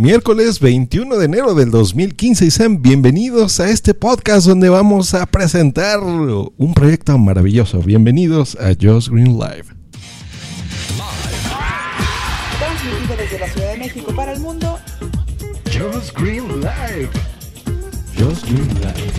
Miércoles 21 de enero del 2015 y sean bienvenidos a este podcast donde vamos a presentar un proyecto maravilloso. Bienvenidos a Just Green Live. Transmitido desde la Ciudad de México para el mundo. Just Green Live. Just Green Live.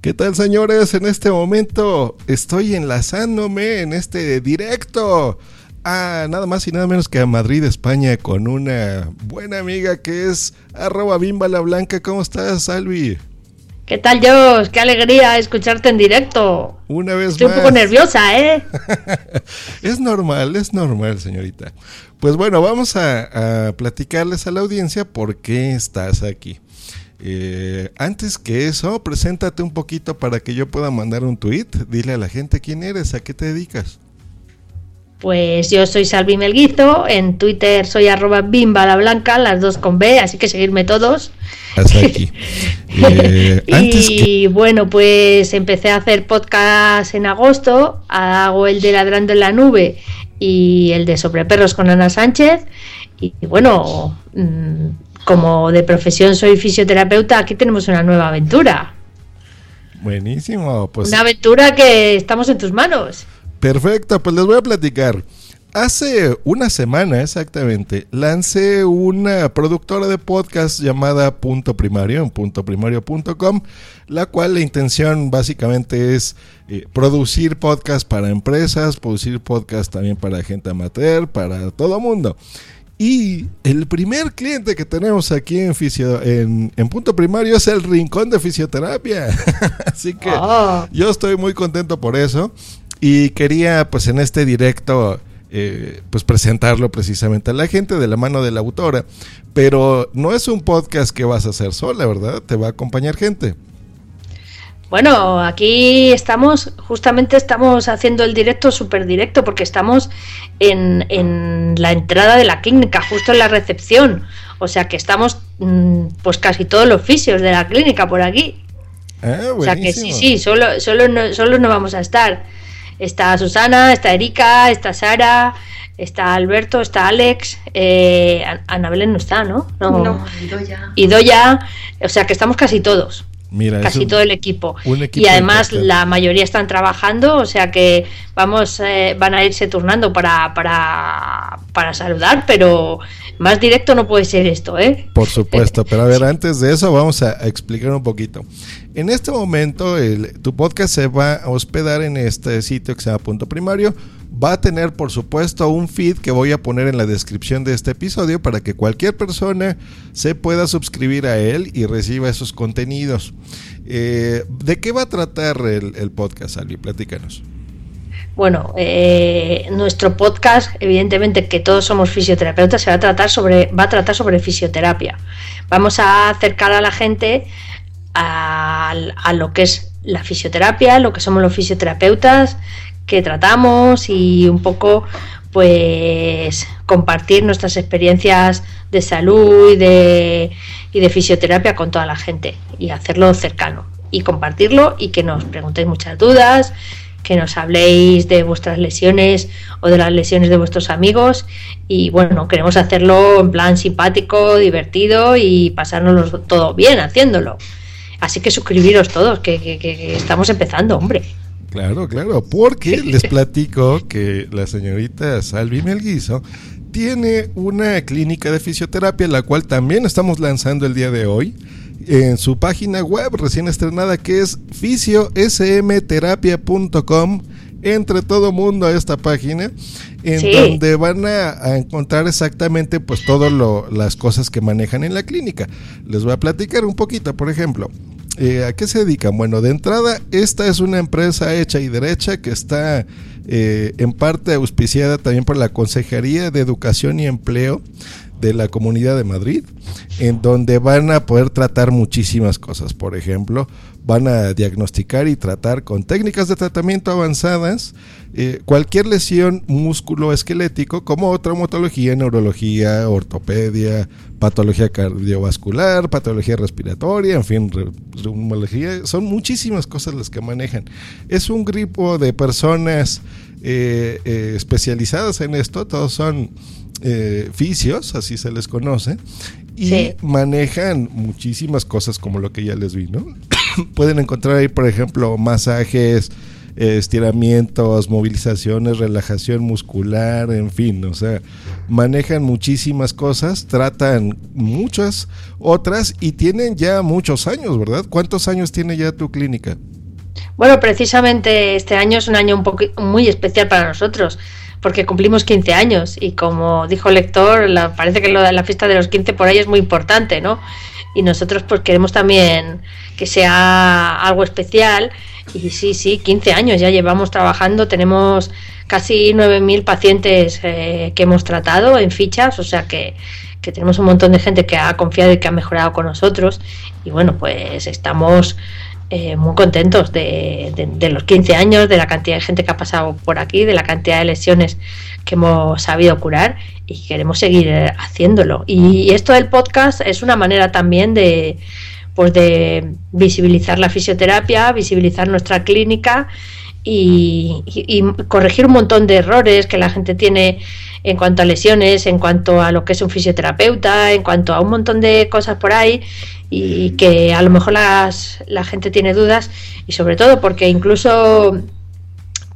¿Qué tal señores? En este momento estoy enlazándome en este directo a nada más y nada menos que a Madrid, España, con una buena amiga que es arroba bimba la blanca. ¿Cómo estás, Salvi? ¿Qué tal, Jos? Qué alegría escucharte en directo. Una vez Estoy más. un poco nerviosa, ¿eh? es normal, es normal, señorita. Pues bueno, vamos a, a platicarles a la audiencia por qué estás aquí. Eh, antes que eso, preséntate un poquito para que yo pueda mandar un tweet. Dile a la gente quién eres, a qué te dedicas. Pues yo soy Salvi Melguizo, en Twitter soy arroba bimba la blanca, las dos con B, así que seguirme todos. Hasta aquí. Eh, antes y que- bueno, pues empecé a hacer podcast en agosto, hago el de Ladrando en la Nube y el de Sobre Perros con Ana Sánchez. Y bueno, mm, como de profesión soy fisioterapeuta, aquí tenemos una nueva aventura. Buenísimo, pues Una aventura que estamos en tus manos. Perfecto, pues les voy a platicar. Hace una semana exactamente lancé una productora de podcast llamada Punto Primario en puntoprimario.com, la cual la intención básicamente es eh, producir podcast para empresas, producir podcast también para gente amateur, para todo mundo. Y el primer cliente que tenemos aquí en, fisio- en, en Punto Primario es el Rincón de Fisioterapia. Así que Oh. yo estoy muy contento por eso y quería pues en este directo eh, pues presentarlo precisamente a la gente de la mano de la autora. Pero no es un podcast que vas a hacer sola, ¿verdad? Te va a acompañar gente. Bueno, aquí estamos, justamente estamos haciendo el directo súper directo porque estamos en, en la entrada de la clínica, justo en la recepción. O sea que estamos mm, pues casi todos los fisios de la clínica por aquí. Ah, O sea que sí, sí, solo, solo, no, solo no vamos a estar. Está Susana, está Erika, está Sara, está Alberto, está Alex, eh, An- Ana Belén no está, ¿no? No, ido ya. Y Doya, o sea que estamos casi todos Mira, casi un- todo el equipo. y además importante. la mayoría están trabajando, o sea que vamos, eh, van a irse turnando para, para, para saludar, pero más directo no puede ser esto, ¿eh? Por supuesto, pero a ver, antes de eso vamos a, a explicar un poquito. En este momento, el- tu podcast se va a hospedar en este sitio que se llama Punto Primario. Va a tener, por supuesto, un feed que voy a poner en la descripción de este episodio para que cualquier persona se pueda suscribir a él y reciba esos contenidos. Eh, ¿De qué va a tratar el, podcast, Albi? Platícanos. Bueno, eh, nuestro podcast, evidentemente que todos somos fisioterapeutas, se va a tratar sobre, va a tratar sobre fisioterapia. Vamos a acercar a la gente a, a lo que es la fisioterapia, lo que somos los fisioterapeutas, que tratamos y un poco pues compartir nuestras experiencias de salud y de, y de fisioterapia con toda la gente y hacerlo cercano y compartirlo y que nos preguntéis muchas dudas, que nos habléis de vuestras lesiones o de las lesiones de vuestros amigos y bueno, queremos hacerlo en plan simpático, divertido y pasárnoslo todo bien haciéndolo. Así que suscribiros todos, que, estamos empezando, hombre. Claro, claro, porque les platico que la señorita Salvi Melguizo tiene una clínica de fisioterapia, la cual también estamos lanzando el día de hoy en su página web recién estrenada que es fisiosmterapia.com. Entre todo mundo a esta página, en Sí. donde van a, a encontrar exactamente pues todas las cosas que manejan en la clínica. Les voy a platicar un poquito, por ejemplo. Eh, ¿A qué se dedican? Bueno, de entrada, esta es una empresa hecha y derecha que está eh, en parte auspiciada también por la Consejería de Educación y Empleo de la Comunidad de Madrid, en donde van a poder tratar muchísimas cosas. Por ejemplo, van a diagnosticar y tratar con técnicas de tratamiento avanzadas eh, cualquier lesión músculo-esquelético como traumatología, neurología, ortopedia, patología cardiovascular, patología respiratoria, en fin, re- reumología. Son muchísimas cosas las que manejan. Es un grupo de personas eh, eh, especializadas en esto, todos son eh, fisios, así se les conoce, y manejan muchísimas cosas como lo que ya les vi, ¿no? Pueden encontrar ahí, por ejemplo, masajes, estiramientos, movilizaciones, relajación muscular, en fin, o sea, manejan muchísimas cosas, tratan muchas otras y tienen ya muchos años, ¿verdad? ¿Cuántos años tiene ya tu clínica? Bueno, precisamente este año es un año un muy especial para nosotros porque cumplimos 15 años y como dijo el lector, la, parece que lo la fiesta de los 15 por ahí es muy importante, ¿no? Y nosotros pues queremos también que sea algo especial y sí, sí, 15 años ya llevamos trabajando, tenemos casi 9.000 pacientes eh, que hemos tratado en fichas, o sea que, tenemos un montón de gente que ha confiado y que ha mejorado con nosotros y bueno, pues estamos eh, muy contentos de, los 15 años, de la cantidad de gente que ha pasado por aquí, de la cantidad de lesiones que hemos sabido curar y queremos seguir eh, haciéndolo. Y esto del podcast es una manera también de pues de visibilizar la fisioterapia, visibilizar nuestra clínica y, corregir un montón de errores que la gente tiene en cuanto a lesiones, en cuanto a lo que es un fisioterapeuta, en cuanto a un montón de cosas por ahí y que a lo mejor las, la gente tiene dudas y sobre todo porque incluso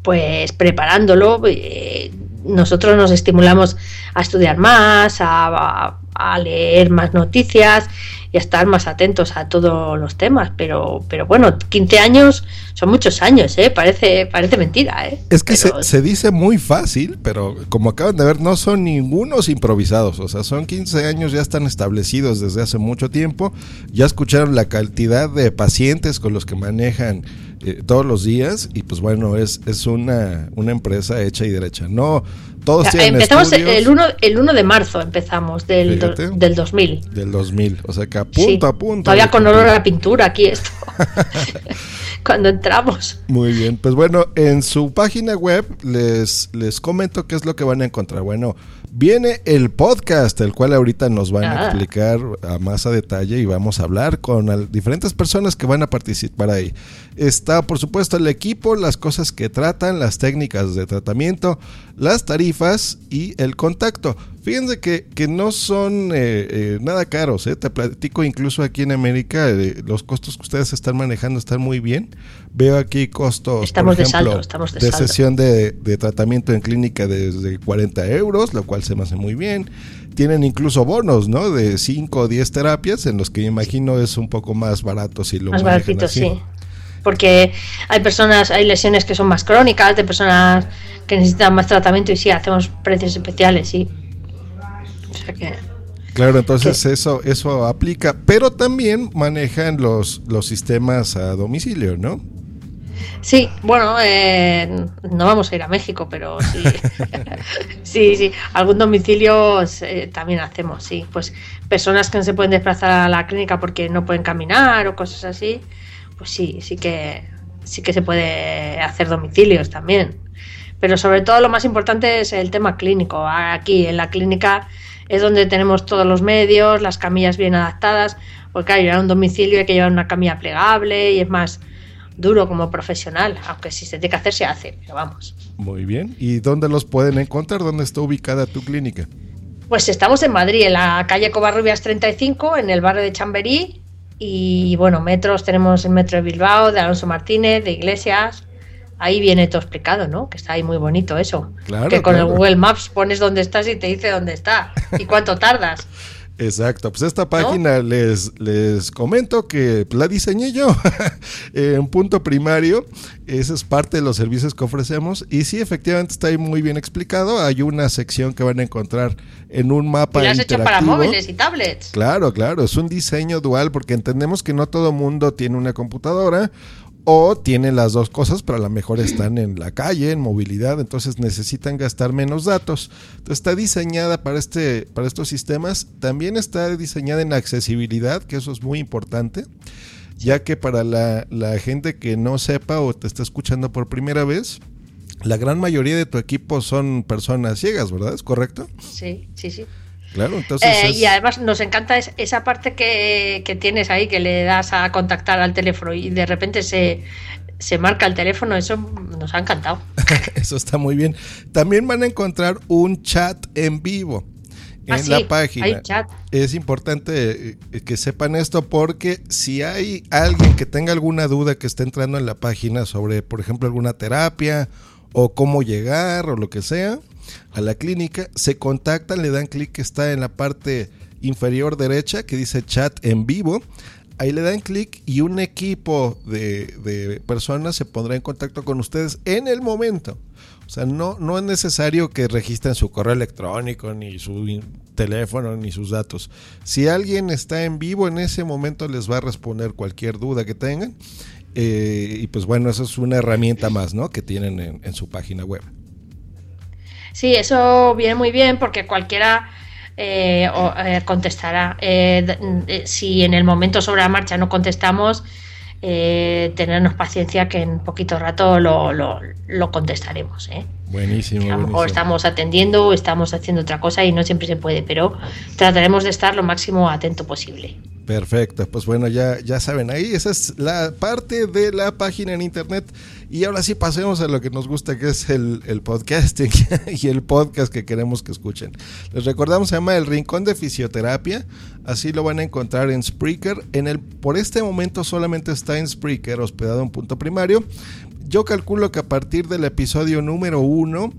pues preparándolo eh, nosotros nos estimulamos a estudiar más, a, a leer más noticias y estar más atentos a todos los temas. Pero, pero bueno, 15 años son muchos años, ¿eh? Parece, parece mentira, ¿eh? Es que se, dice muy fácil, pero como acaban de ver, no son ningunos improvisados. O sea, son 15 años, ya están establecidos desde hace mucho tiempo. Ya escucharon la cantidad de pacientes con los que manejan eh, todos los días y pues bueno, es, es una, una empresa hecha y derecha. No, todos Empezamos el 1, el 1 de marzo, empezamos del, del 2000. Del 2000, o sea que a punto a punto. Todavía con olor a la pintura aquí esto. Cuando entramos. Muy bien, pues bueno, en su página web les, les comento qué es lo que van a encontrar. Bueno, Viene el podcast, el cual ahorita nos van a ah. explicar a más a detalle y vamos a hablar con diferentes personas que van a participar ahí. Está, por supuesto, el equipo, las cosas que tratan, las técnicas de tratamiento, las tarifas y el contacto. Fíjense que, que no son eh, eh, nada caros, ¿eh? te platico incluso aquí en América, los costos que ustedes están manejando están muy bien. Veo aquí costos, estamos por ejemplo, de, estamos de, sesión de, de, tratamiento en clínica desde 40 euros, lo cual se me hace muy bien. Tienen incluso bonos, ¿no? De 5 o 10 terapias, en los que imagino es un poco más barato si lo Más baratito, sí porque hay personas, hay lesiones que son más crónicas, de personas que necesitan más tratamiento y sí, hacemos precios especiales, sí. Claro, entonces eso eso aplica, pero también manejan los, los sistemas a domicilio, ¿no? Sí, bueno, eh, no vamos a ir a México, pero sí, sí, sí, algún domicilio eh, también hacemos, sí, pues personas que no se pueden desplazar a la clínica porque no pueden caminar o cosas así, pues sí, sí que sí que se puede hacer domicilios también. Pero sobre todo lo más importante es el tema clínico. Aquí en la clínica es donde tenemos todos los medios, las camillas bien adaptadas, porque hay a un domicilio hay que llevar una camilla plegable y es más duro como profesional, aunque si se tiene que hacer se hace, pero vamos. Muy bien. ¿Y dónde los pueden encontrar? ¿Dónde está ubicada tu clínica? Pues estamos en Madrid, en la calle Covarrubias 35, en el barrio de Chamberí. Y bueno, metros, tenemos el metro de Bilbao, de Alonso Martínez, de Iglesias, ahí viene todo explicado, ¿no? Que está ahí muy bonito eso. Claro, que con el Google Maps pones dónde estás y te dice dónde está y cuánto tardas. Exacto, pues esta página les, les comento que la diseñé yo en punto primario, esa es parte de los servicios que ofrecemos y sí, efectivamente está ahí muy bien explicado, hay una sección que van a encontrar en un mapa. Y has hecho para móviles y tablets. Claro, claro, es un diseño dual porque entendemos que no todo mundo tiene una computadora o tienen las dos cosas, pero a lo mejor están en la calle, en movilidad, entonces necesitan gastar menos datos. Entonces está diseñada para, este, para estos sistemas, también está diseñada en accesibilidad, que eso es muy importante, ya que para la, la gente que no sepa o te está escuchando por primera vez, la gran mayoría de tu equipo son personas ciegas, ¿verdad? ¿Es correcto? Sí, sí, sí. Claro, entonces. Eh, y además nos encanta esa parte que, tienes ahí, que le das a contactar al teléfono y de repente se, se marca el teléfono, eso nos ha encantado. eso está muy bien. También van a encontrar un chat en vivo. en Ah, sí, la página. chat. Es importante eh, que sepan esto porque si hay alguien que tenga alguna duda que esté entrando en la página sobre, por ejemplo, alguna terapia o cómo llegar o lo que sea a la clínica, se contactan, le dan clic que está en la parte inferior derecha que dice chat en vivo. Ahí le dan clic y un equipo de, de personas se pondrá en contacto con ustedes en el momento. O sea, no, no es necesario que registren su correo electrónico, ni su teléfono, ni sus datos. Si alguien está en vivo en ese momento, les va a responder cualquier duda que tengan. Eh, y pues bueno, eso es una herramienta más, ¿no? Que tienen en, en su página web. Sí, eso viene muy bien porque cualquiera eh, o- eh, contestará. Eh, si en el momento sobre la marcha no contestamos, eh, tenernos paciencia que en poquito rato lo, lo- lo contestaremos. ¿eh? Buenísimo. A lo mejor buenísimo. estamos atendiendo o estamos haciendo otra cosa y no siempre se puede, pero trataremos de estar lo máximo atento posible. Perfecto, pues bueno, ya, ya saben ahí, esa es la parte de la página en internet. Y ahora sí pasemos a lo que nos gusta, que es el, el podcasting y el podcast que queremos que escuchen. Les recordamos, se llama El Rincón de Fisioterapia, así lo van a encontrar en Spreaker. En el, por este momento solamente está en Spreaker, hospedado en punto primario. Yo calculo que a partir del episodio número uno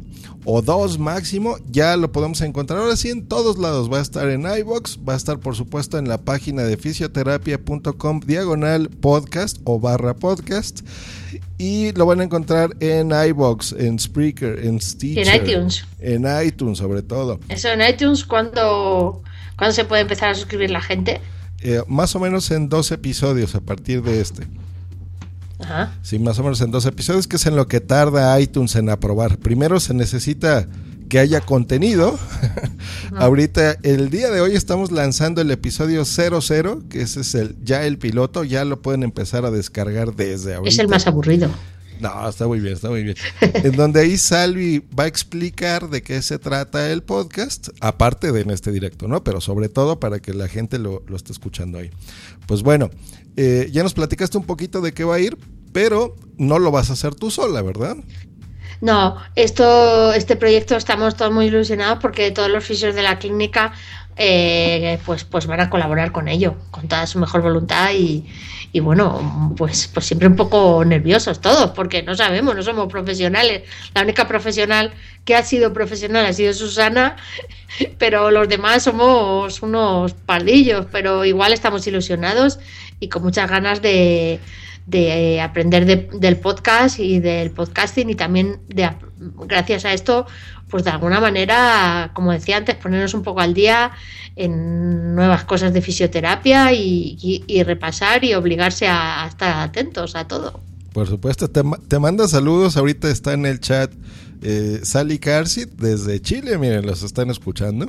o dos máximo, ya lo podemos encontrar. Ahora sí, en todos lados. Va a estar en iBox, va a estar por supuesto en la página de fisioterapia.com diagonal podcast o barra podcast. Y lo van a encontrar en iBox, en Spreaker, en Stitcher. en iTunes. En iTunes sobre todo. Eso en iTunes, ¿cuándo, ¿cuándo se puede empezar a suscribir la gente? Eh, más o menos en dos episodios a partir de este. Ajá. Sí, más o menos en dos episodios, que es en lo que tarda iTunes en aprobar. Primero se necesita que haya contenido. Ahorita, el día de hoy estamos lanzando el episodio 00, que ese es el ya el piloto, ya lo pueden empezar a descargar desde ahorita. Es el más aburrido. No, está muy bien, está muy bien. en donde ahí Salvi va a explicar de qué se trata el podcast, aparte de en este directo, ¿no? Pero sobre todo para que la gente lo, lo esté escuchando ahí. Pues bueno, eh, ya nos platicaste un poquito de qué va a ir, pero no lo vas a hacer tú sola, ¿verdad? No, esto, este proyecto estamos todos muy ilusionados porque todos los fisios de la clínica eh, pues, pues van a colaborar con ello, con toda su mejor voluntad y, y bueno, pues, pues siempre un poco nerviosos todos, porque no sabemos, no somos profesionales. La única profesional que ha sido profesional ha sido Susana, pero los demás somos unos pardillos, pero igual estamos ilusionados y con muchas ganas de, de aprender de- del podcast y del podcasting y también de gracias a esto pues de alguna manera como decía antes ponernos un poco al día en nuevas cosas de fisioterapia y, repasar y obligarse a, estar atentos a todo Por supuesto, te, te manda saludos. Ahorita está en el chat eh, Sally Carsit desde Chile. Miren, los están escuchando.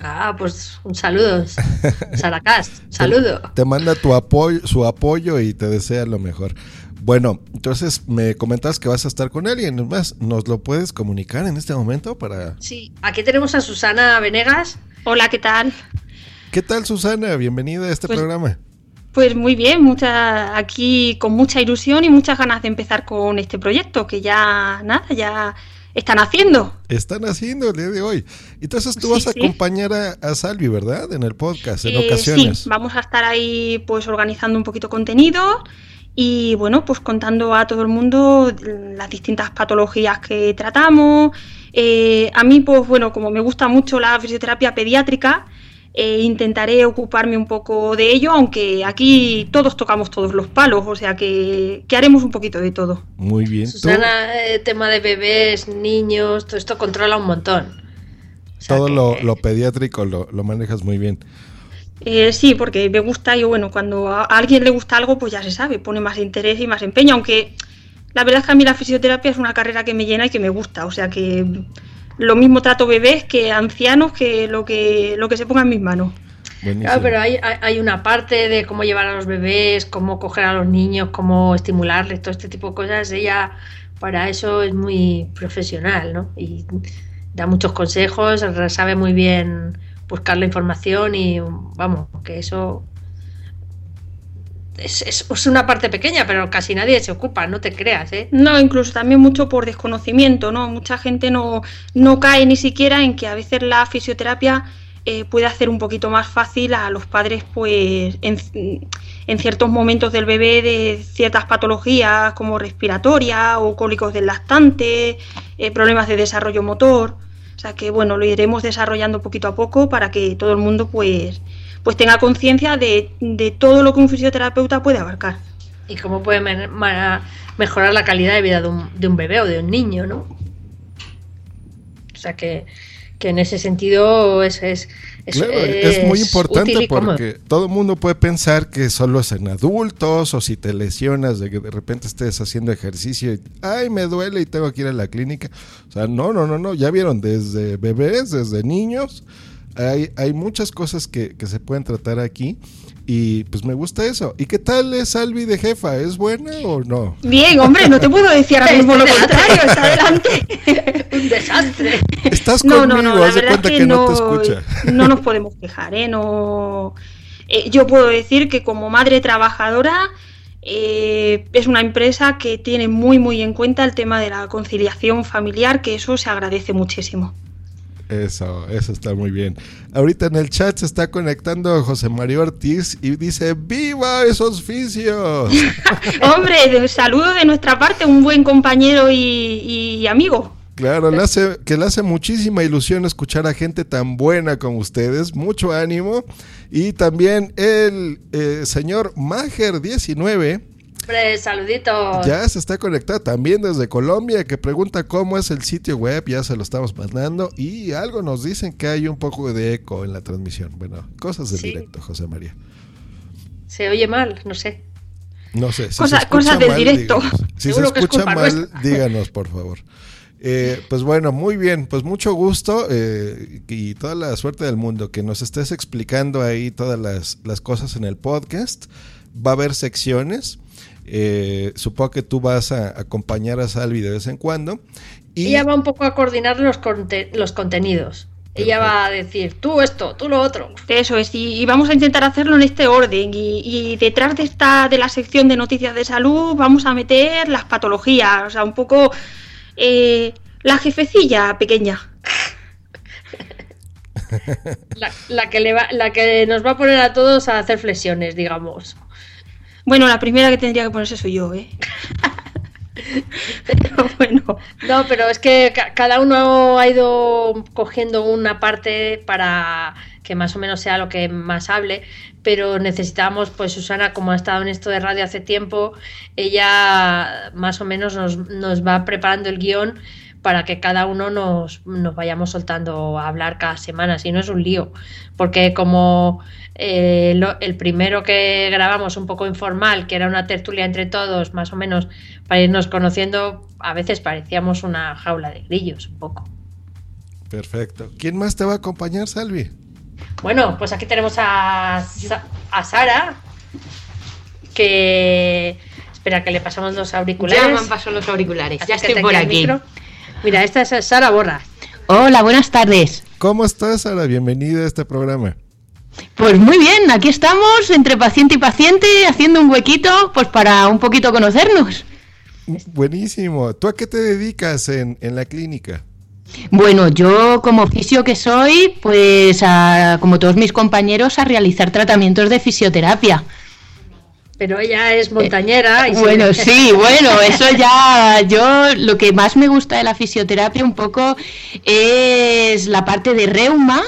Ah pues un saludo Saracast saludo Te, te manda tu apoyo, su apoyo y te desea lo mejor. Bueno, entonces me comentas que vas a estar con alguien más. ¿Nos lo puedes comunicar en este momento para... sí aquí tenemos a Susana Venegas Hola, ¿qué tal? ¿Qué tal, Susana? Bienvenida a este Pues- programa. Pues muy bien, mucha, aquí con mucha ilusión y muchas ganas de empezar con este proyecto que ya nada, ya están haciendo. Están haciendo el día de hoy. Entonces tú Sí, vas a sí. acompañar a, a Salvi, ¿verdad? En el podcast, en Eh, ocasiones. Sí, vamos a estar ahí pues organizando un poquito contenido y bueno, pues contando a todo el mundo las distintas patologías que tratamos. Eh, a mí, pues bueno, como me gusta mucho la fisioterapia pediátrica, eh, intentaré ocuparme un poco de ello, aunque aquí todos tocamos todos los palos, o sea que, que haremos un poquito de todo. Muy bien. Susana eh, tema de bebés niños todo esto controla un montón O sea todo que- lo, lo pediátrico lo, lo manejas muy bien. Eh, sí, porque me gusta y bueno, cuando a a alguien le gusta algo, pues ya se sabe, pone más interés y más empeño, aunque la verdad es que a mí la fisioterapia es una carrera que me llena y que me gusta, o sea que lo mismo trato bebés que ancianos que lo que, lo que se ponga en mis manos. Buenísimo. Claro, pero hay, hay- hay una parte de cómo llevar a los bebés, cómo coger a los niños, cómo estimularles, todo este tipo de cosas. Ella para eso es muy profesional, ¿no? Y da muchos consejos, sabe muy bien buscar la información y vamos, que eso es, es- es una parte pequeña, pero casi nadie se ocupa, no te creas, ¿eh? No, incluso también mucho por desconocimiento, ¿no? Mucha gente no, no cae ni siquiera en que a veces la fisioterapia eh, puede hacer un poquito más fácil a los padres, pues, en, en ciertos momentos del bebé de ciertas patologías como respiratoria o cólicos del lactante, eh, problemas de desarrollo motor. O sea que bueno, lo iremos desarrollando poquito a poco para que todo el mundo pues, pues tenga conciencia de, de todo lo que un fisioterapeuta puede abarcar. Y cómo puede mejorar la calidad de vida de un, de un bebé o de un niño, ¿no? O sea que, que en ese sentido es, es, es, Claro, es muy importante útil y cómodo. porque todo el mundo puede pensar que solo es en adultos o si te lesionas de que de repente estés haciendo ejercicio y ay me duele y tengo que ir a la clínica. O sea, no, no, no, no, ya vieron desde bebés, desde niños, hay, hay muchas cosas que, que se pueden tratar aquí y pues me gusta eso. ¿Y qué tal es Albi de jefa? ¿Es buena o no? Bien, hombre, no te puedo decir ahora mismo lo Está contrario, está adelante. un desastre. Estás No, conmigo, no, no, la haz de verdad cuenta es que, no, te escucha. no nos podemos quejar, ¿eh? No, eh, yo puedo decir que como madre trabajadora eh, es una empresa que tiene muy, muy en cuenta el tema de la conciliación familiar, que eso se agradece muchísimo. Eso, eso está muy bien. Ahorita en el chat se está conectando José Mario Ortiz y dice, ¡Viva esos fisios! Hombre, saludo de nuestra parte, un buen compañero y, y amigo. Claro, le hace, que le hace muchísima ilusión escuchar a gente tan buena como ustedes, mucho ánimo. Y también el eh, señor Mager19 Hombre, saluditos. ya se está conectado también desde Colombia, que pregunta cómo es el sitio web, ya se lo estamos mandando. Y algo nos dicen que hay un poco de eco en la transmisión. Bueno, cosas del Sí. directo, José María. Se oye mal, no sé. No sé, si Cosa- del mal, directo. díganos. Si se Seguro escucha mal, nuestra. díganos, por favor. Eh, pues bueno, muy bien, pues mucho gusto eh, y toda la suerte del mundo que nos estés explicando ahí todas las, las cosas en el podcast. Va a haber secciones. Eh, supongo que tú vas a acompañar a Salvi de vez en cuando. Y Ella va un poco a coordinar los, conte- los contenidos. Ella va a decir, tú esto, tú lo otro. Eso es, y, y vamos a intentar hacerlo en este orden. Y, y detrás de esta, de la sección de noticias de salud, vamos a meter las patologías, o sea, un poco eh, la jefecilla pequeña. La, la que le va, la que nos va a poner a todos a hacer flexiones, digamos. Bueno, la primera que tendría que ponerse soy yo, ¿eh? Pero bueno, No, pero es que ca- cada uno ha ido cogiendo una parte para que más o menos sea lo que más hable, pero necesitamos, pues Susana, como ha estado en esto de radio hace tiempo, ella más o menos nos, nos va preparando el guion para que cada uno nos, nos vayamos soltando a hablar cada semana, si no es un lío, porque como eh, lo- el primero que grabamos un poco informal, que era una tertulia entre todos, más o menos para irnos conociendo, a veces parecíamos una jaula de grillos, un poco. perfecto. ¿Quién más te va a acompañar, Salvi? Bueno, pues aquí tenemos a, a Sara, que... Espera, que le pasamos los auriculares. Ya me han pasado los auriculares, ya estoy por aquí. micro. Mira, esta es Sara Borra. Hola, buenas tardes. ¿Cómo estás, Sara? Bienvenida a este programa. Pues muy bien, aquí estamos entre paciente y paciente haciendo un huequito pues para un poquito conocernos. Buenísimo. ¿Tú a qué te dedicas en, en la clínica? Bueno, yo como fisio que soy, pues a- como todos mis compañeros a realizar tratamientos de fisioterapia. Pero ella es montañera. y se- Bueno, sí, bueno, eso ya, yo lo que más me gusta de la fisioterapia un poco es la parte de reuma,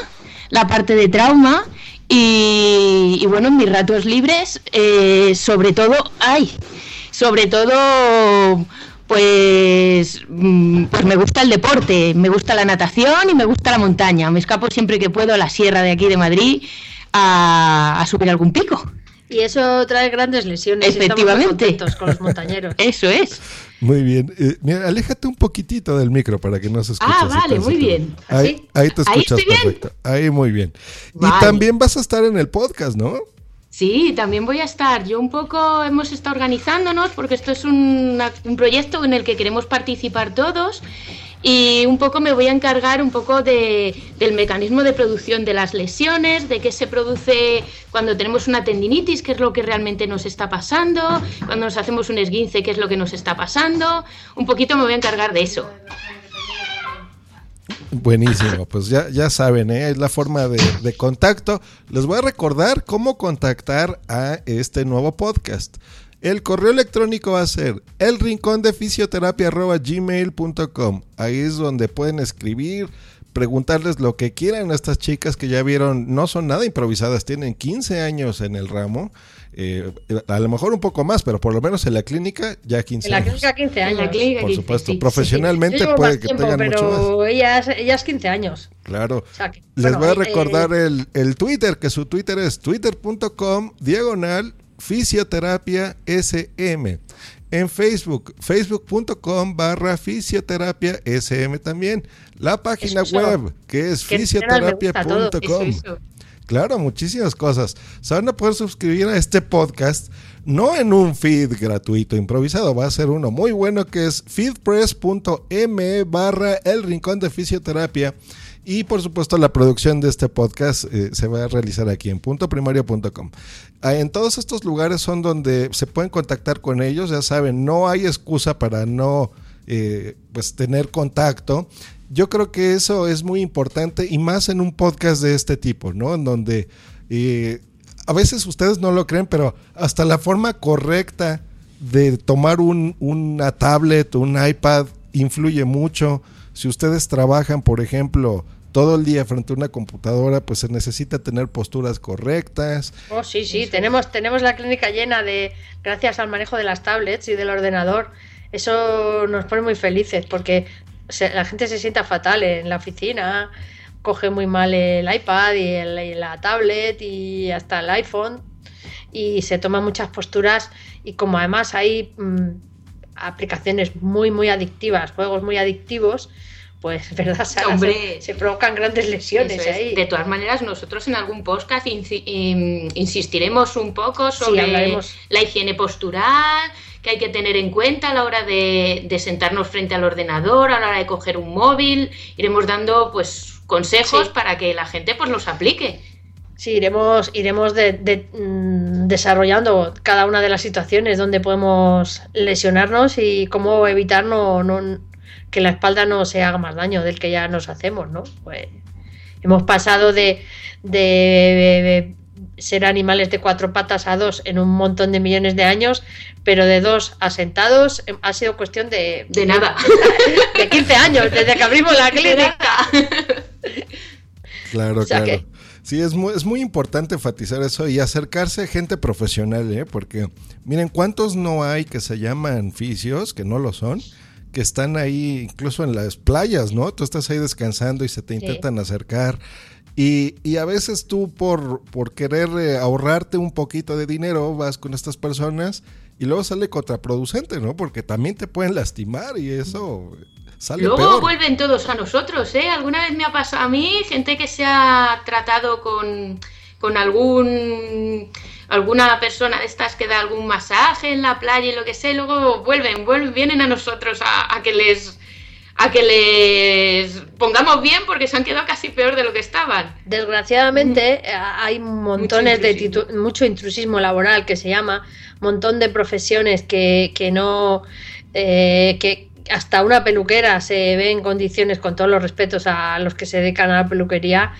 la parte de trauma y, y bueno, en mis ratos libres, eh, sobre todo, ay, sobre todo, pues, mm, pues me gusta el deporte, me gusta la natación y me gusta la montaña. Me escapo siempre que puedo a la sierra de aquí de Madrid a, a subir algún pico. Y eso trae grandes lesiones. y estamos muy Efectivamente. contentos con los montañeros. Eso es. Muy bien. Eh, mira, aléjate un poquito del micro para que no se escuche. Ah, vale, muy bien. Ahí, ahí te ¿Ahí escuchas bien? perfecto. Ahí muy bien. Y también vas a estar en el podcast, ¿no? Sí, también voy a estar. Yo un poco hemos estado organizándonos porque esto es un, un proyecto en el que queremos participar todos y un poco me voy a encargar un poco de, del mecanismo de producción de las lesiones, de qué se produce cuando tenemos una tendinitis, qué es lo que realmente nos está pasando, cuando nos hacemos un esguince, qué es lo que nos está pasando. Un poquito me voy a encargar de eso. Buenísimo, pues ya, ya saben, ¿eh? es la forma de, de, contacto. Les voy a recordar cómo contactar a este nuevo podcast. El correo electrónico va a ser el rincón de gmail.com. Ahí es donde pueden escribir, preguntarles lo que quieran a estas chicas que ya vieron, no son nada improvisadas, tienen 15 años en el ramo. Eh, a lo mejor un poco más, pero por lo menos en la clínica ya 15 años. En la clínica 15 años. La clínica por 15, supuesto, sí, profesionalmente Sí, yo llevo puede que tiempo, tengan pero mucho más. Ellas, ellas 15 años. Claro. O sea que, Les bueno, voy a eh, recordar el, el Twitter, que su Twitter es twitter.com diagonal fisioterapia SM. En Facebook, facebook.com barra fisioterapia SM también. La página Eso, web, que es fisioterapia.com. Claro, muchísimas cosas. Se van a poder suscribir a este podcast, no en un feed gratuito improvisado, va a ser uno muy bueno que es feedpress.me barra el rincón de fisioterapia. Y por supuesto la producción de este podcast eh, se va a realizar aquí en puntoprimario.com. Ah, en todos estos lugares son donde se pueden contactar con ellos, ya saben, no hay excusa para no eh, pues tener contacto. Yo creo que eso es muy importante y más en un podcast de este tipo, ¿no? En donde eh, a veces ustedes no lo creen, pero hasta la forma correcta de tomar un, una tablet, un iPad, influye mucho. Si ustedes trabajan, por ejemplo, todo el día frente a una computadora, pues se necesita tener posturas correctas. Oh, sí, sí, tenemos, tenemos la clínica llena de, gracias al manejo de las tablets y del ordenador. Eso nos pone muy felices porque se- la gente se sienta fatal en la oficina, coge muy mal el iPad y, el- y la tablet y hasta el iPhone y se toman muchas posturas y como además hay mm, aplicaciones muy, muy adictivas, juegos muy adictivos, pues, ¿verdad? Sara? Hombre. se, se provocan grandes lesiones es. ahí. De todas maneras, nosotros en algún podcast in- insistiremos un poco sobre la higiene postural, que hay que tener en cuenta a la hora de, de sentarnos frente al ordenador, a la hora de coger un móvil. Iremos dando pues consejos Sí. para que la gente pues los aplique. Sí, iremos, iremos de- de- mm, desarrollando cada una de las situaciones donde podemos lesionarnos y cómo evitar no, no- que la espalda no se haga más daño del que ya nos hacemos, ¿no? Pues hemos pasado de, de ser animales de cuatro patas a dos en un montón de millones de años, pero de dos a sentados eh, ha sido cuestión de, De nada. de 15 años, desde que abrimos la clínica. Claro, O sea claro. que- Sí, es muy, es muy importante enfatizar eso y acercarse a gente profesional, ¿eh? Porque miren, ¿cuántos no hay que se llaman fisios, que no lo son, que están ahí incluso en las playas, ¿no? Tú estás ahí descansando y se te Sí. intentan acercar. Y, y a veces tú por, por querer eh, ahorrarte un poquito de dinero vas con estas personas y luego sale contraproducente, ¿no? Porque también te pueden lastimar y eso sale Luego peor. vuelven todos a nosotros, ¿eh? Alguna vez me ha pasado a mí, gente que se ha tratado con, con algún alguna persona de estas que da algún masaje en la playa y lo que sé, luego vuelven, vuelven, vienen a nosotros a, a que les a que les pongamos bien porque se han quedado casi peor de lo que estaban. Desgraciadamente eh, hay montones de intrusismo. titu- mucho intrusismo laboral que se llama, montón de profesiones que, que no eh, que hasta una peluquera se ve en condiciones, con todos los respetos a los que se dedican a la peluquería,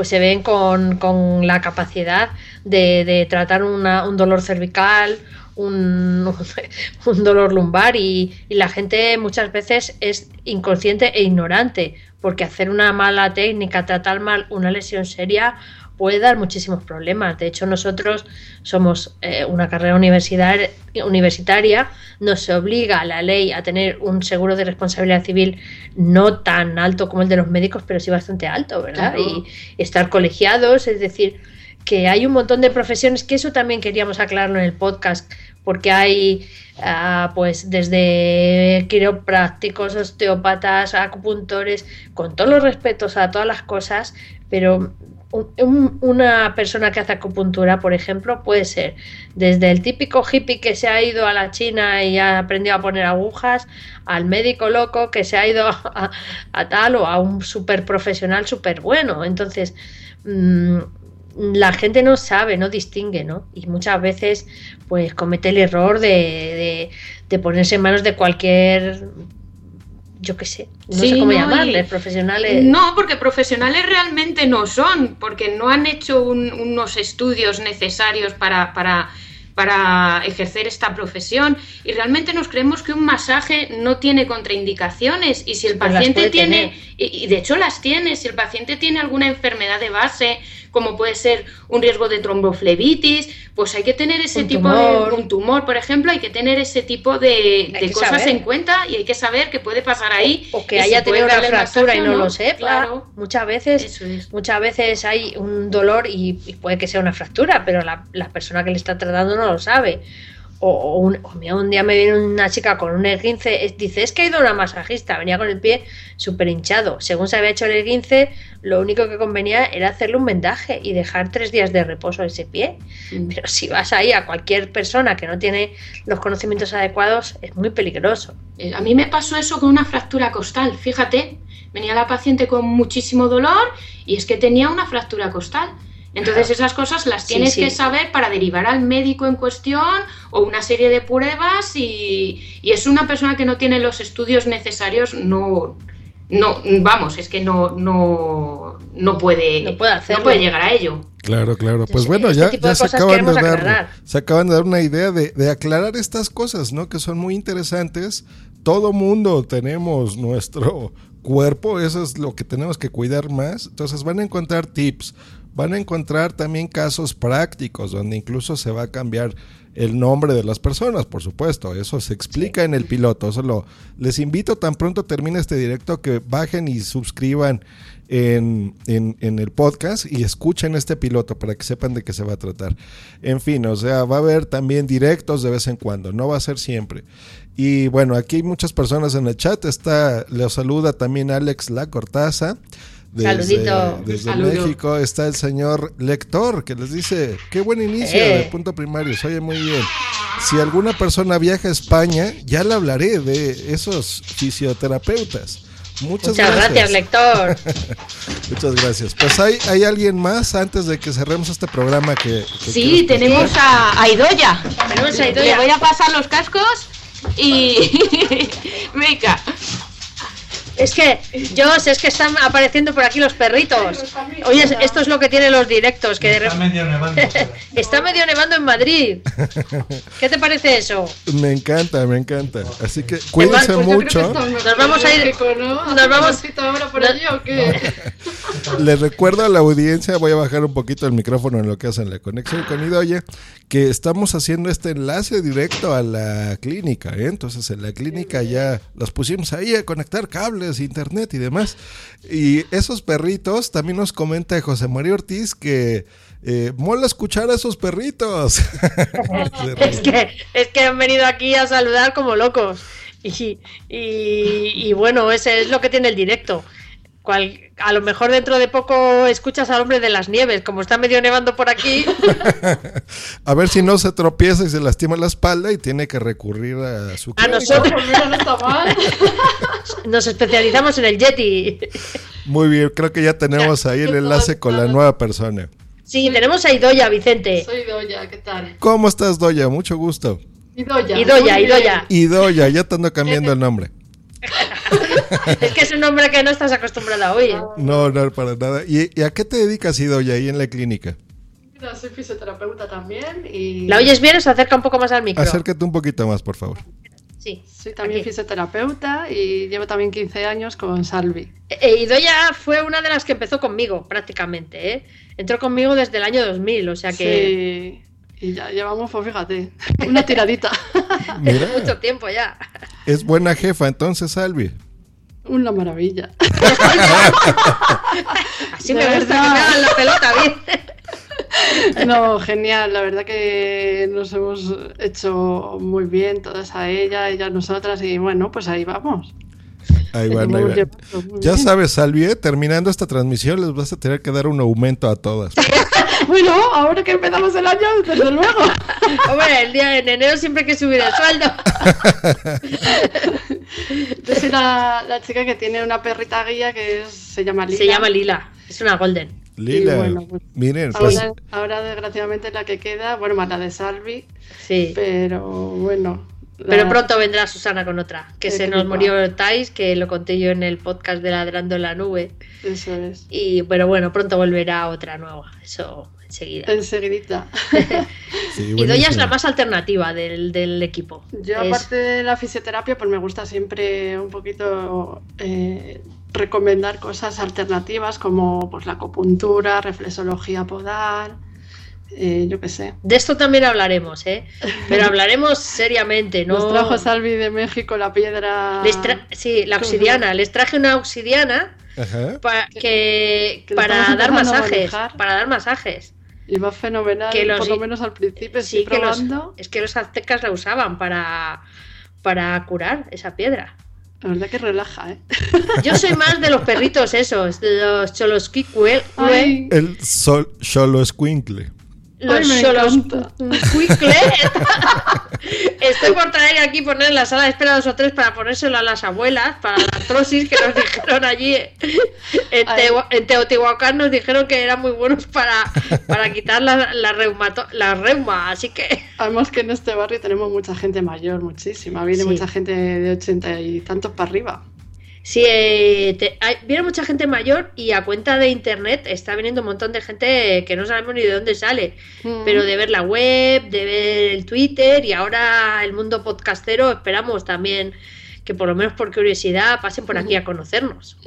pues se ven con, con la capacidad de, de tratar una- un dolor cervical, un, un dolor lumbar y, y la gente muchas veces es inconsciente e ignorante, porque hacer una mala técnica, tratar mal una lesión seria puede dar muchísimos problemas. De hecho, nosotros somos eh, una carrera universitaria, nos obliga la ley a tener un seguro de responsabilidad civil no tan alto como el de los médicos, pero sí bastante alto, ¿verdad? Claro. Y estar colegiados, es decir, que hay un montón de profesiones, que eso también queríamos aclararlo en el podcast, porque hay ah, pues desde quiroprácticos, osteópatas, acupuntores, con todos los respetos a todas las cosas, pero un- un- una persona que hace acupuntura, por ejemplo, puede ser desde el típico hippie que se ha ido a la China y ha aprendido a poner agujas, al médico loco que se ha ido a, tal o a un súper profesional súper bueno. Entonces, mm, la gente no sabe, no distingue, ¿no? Y muchas veces, pues comete el error de- de ponerse en manos de cualquier yo qué sé, no Sí, sé cómo no, llamarles, y- profesionales. No, porque profesionales realmente no son, porque no han hecho un- unos estudios necesarios para, para, para ejercer esta profesión y realmente nos creemos que un masaje no tiene contraindicaciones y si el Pues paciente tiene, y de hecho las tiene, si el paciente tiene alguna enfermedad de base, como puede ser un riesgo de tromboflebitis, pues hay que tener ese Un tipo tumor. de un tumor, por ejemplo, hay que tener ese tipo de, cosas saber. en cuenta y hay que saber qué puede pasar ahí. o que haya tenido una fractura y no lo sepa. Claro, Muchas veces, es. muchas veces hay un dolor y, y puede que sea una fractura, pero la, la persona que le está tratando no lo sabe. O, o un, o mira, un día me viene una chica con un esguince, es- dice, es que ha ido a una masajista, venía con el pie súper hinchado. Según se había hecho el esguince, lo único que convenía era hacerle un vendaje y dejar tres días de reposo a ese pie. Pero si vas ahí a cualquier persona que no tiene los conocimientos adecuados, es muy peligroso. Eh, A mí me pasó eso con una fractura costal, fíjate. Venía la paciente con muchísimo dolor y es que tenía una fractura costal. Entonces Claro. esas cosas las tienes sí. que saber para derivar al médico en cuestión o una serie de pruebas y, y es una persona que no tiene los estudios necesarios, no, no vamos, es que no, no, no puede, No puede hacerlo. no puede llegar a ello. Claro, claro. Pues bueno, este ya, ya se acaban de dar, se acaban de dar una idea de, de aclarar estas cosas, ¿no? Que son muy interesantes. Todo mundo tenemos nuestro cuerpo, eso es lo que tenemos que cuidar más. Entonces van a encontrar tips, van a encontrar también casos prácticos donde incluso se va a cambiar el nombre de las personas, por supuesto. Eso se explica en el piloto. Eso lo, les invito tan pronto termine este directo que bajen y suscriban en, en, en el podcast y escuchen este piloto para que sepan de qué se va a tratar. En fin, o sea, va a haber también directos de vez en cuando, no va a ser siempre. Y bueno, aquí hay muchas personas en el chat. Está, les saluda también Alex La Cortaza. Saludito. Desde Saludo. México está el señor lector que les dice, qué buen inicio Eh. de punto primario, se oye muy bien. Si alguna persona viaja a España, ya le hablaré de esos fisioterapeutas. Muchas, Muchas gracias, lector. Muchas gracias. Pues hay, hay alguien más antes de que cerremos este programa que... que Sí, tenemos a, a Idoya. Tenemos a Le Idoia. voy a pasar los cascos y. Venga. Es que, Jos, es que están apareciendo por aquí los perritos. Oye, esto es lo que tienen los directos, que de Está medio nevando. está medio nevando en Madrid. ¿Qué te parece eso? Me encanta, me encanta. Así que cuídense Pues mucho. Nos vamos a ir. Nos vamos. por No- allí o qué? Les recuerdo a la audiencia, voy a bajar un poquito el micrófono en lo que hacen la conexión con Idoye, que estamos haciendo este enlace directo a la clínica. ¿eh? Entonces en la clínica ya los pusimos ahí a conectar cables, internet y demás. Y esos perritos, también nos comenta José María Ortiz que eh, mola escuchar a esos perritos. Es que, es que han venido aquí a saludar como locos. Y, y, y bueno, ese es lo que tiene el directo. Cual- a lo mejor dentro de poco escuchas al hombre de las nieves, como está medio nevando por aquí. a ver si no se tropieza y se lastima la espalda y tiene que recurrir a su A nosotros Pues mira, no está mal. nos especializamos en el Yeti. Muy bien, creo que ya tenemos ahí el enlace con la nueva persona. Sí, tenemos a Idoya, Vicente. Soy Doya, ¿qué tal? ¿Cómo estás, Doya? Mucho gusto. Idoya. Idoya. Idoya. Y Doya, ya te ando cambiando el nombre. Es que es un nombre que no estás acostumbrada a oír. No, no, para nada. ¿Y, y a qué te dedicas, Idoya, ahí en la clínica? Mira, soy fisioterapeuta también y ¿La oyes bien o se acerca un poco más al micro? Acércate un poquito más, por favor. Sí. soy también aquí. fisioterapeuta y llevo tamí 15 años con Salvi. Eh, Idoya fue una de las que empezó conmigo, prácticamente. ¿eh? Entró conmigo desde el año 2000, o sea que Sí, y ya llevamos, pues fíjate, una tiradita. Mira, mucho tiempo ya. es buena jefa, entonces, Salvi. Una maravilla. Así De me gusta verdad. que me hagan la pelota bien. No, genial, la verdad que nos hemos hecho muy bien todas a ella, ella a nosotras y bueno, pues ahí vamos. Ahí van, ahí van. Ya sabes, Salvi, ¿eh? terminando esta transmisión les vas a tener que dar un aumento a todas. Bueno, ahora que empezamos el año, desde luego. Hombre, el día en enero siempre hay que subir el sueldo. Yo soy la, la chica que tiene una perrita guía que es- se llama Lila. Se llama Lila, es una golden. Lila, bueno, pues, miren, pues Ahora, ahora, desgraciadamente la que queda, bueno, más la de Salvi, Sí. pero bueno, Pero pronto vendrá Susana con otra, que se nos murió Tais, que lo conté yo en el podcast de Ladrando en la Nube. Eso es. Y pero bueno, pronto volverá otra nueva, eso enseguida. Enseguidita. Sí, Y Doya es la más alternativa del, del equipo. Yo, Es- aparte de la fisioterapia, pues me gusta siempre un poquito eh, recomendar cosas alternativas como pues, la acupuntura, reflexología podal, eh, yo qué sé. De esto también hablaremos, ¿eh? Pero hablaremos seriamente, ¿no? Nos trajo Salvi de México la piedra. Les tra- sí, la obsidiana. Les traje una obsidiana Ajá. pa- que, que lo para dar masajes. Para dar masajes. Y va fenomenal, Que los- por lo menos al principio, Sí, que los, es que los aztecas la usaban para, para curar esa piedra. La verdad que relaja, ¿eh? Yo soy más de los perritos esos, de los cholosquicue, Ay, El sol solo escuincle. Los encanta. cholosquicle. Estoy por traer aquí, poner en la sala de espera dos o tres para ponérselo a las abuelas, para la artrosis que nos dijeron allí en, Ay. Teo- en Teotihuacán, nos dijeron que eran muy buenos para, para quitar la, la, reumato- la reuma, así que... Además que en este barrio tenemos mucha gente mayor, muchísima. Viene Sí. mucha gente de ochenta y tantos para arriba. Sí, eh, te- hay- viene mucha gente mayor y a cuenta de internet está viniendo un montón de gente que no sabemos ni de dónde sale, Mm. pero de ver la web, de ver el Twitter y ahora el mundo podcastero, esperamos también que por lo menos por curiosidad pasen por aquí a conocernos.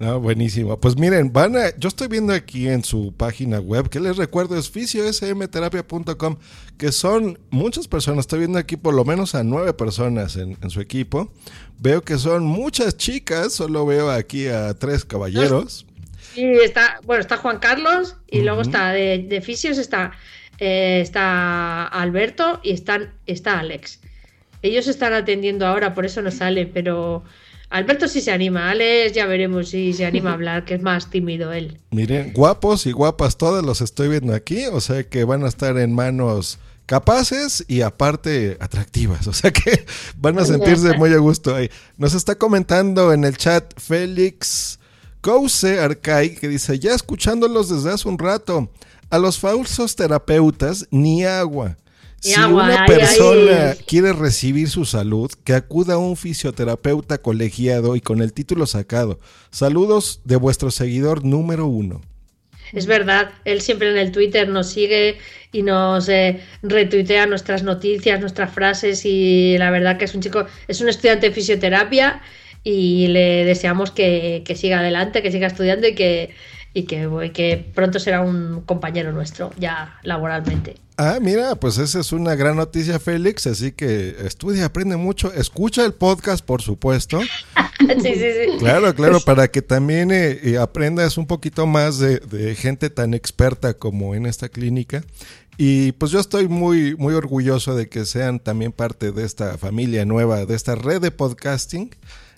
No, buenísimo. Pues miren, van a, yo estoy viendo aquí en su página web, que les recuerdo es fisiosmterapia.com, que son muchas personas, estoy viendo aquí por lo menos a nueve personas en, en su equipo. Veo que son muchas chicas, solo veo aquí a tres caballeros. Y está, bueno, está Juan Carlos y luego está de, de Fisios está, eh, está Alberto y están, está Alex. Ellos están atendiendo ahora, por eso no salen, pero Alberto sí se anima, Alex ya veremos si se anima a hablar, que es más tímido él. Miren, guapos y guapas todas los estoy viendo aquí, o sea que van a estar en manos capaces y aparte atractivas, o sea que van a sentirse muy a gusto ahí. Nos está comentando en el chat Félix Couse Arcai que dice, ya escuchándolos desde hace un rato, a los falsos terapeutas ni agua. Si agua, una ay, persona ay. quiere recibir su salud, que acuda a un fisioterapeuta colegiado y con el título sacado. Saludos de vuestro seguidor número uno. Es verdad, él siempre en el Twitter nos sigue y nos eh, retuitea nuestras noticias, nuestras frases y la verdad que es un chico, es un estudiante de fisioterapia y le deseamos que, que siga adelante, que siga estudiando y que, y que, que pronto será un compañero nuestro ya laboralmente. Ah, mira, pues esa es una gran noticia, Félix. Así que estudia, aprende mucho. Escucha el podcast, por supuesto. sí, sí, sí. Claro, claro, para que también eh, eh, aprendas un poquito más de, de gente tan experta como en esta clínica. Y pues yo estoy muy, muy orgulloso de que sean también parte de esta familia nueva, de esta red de podcasting.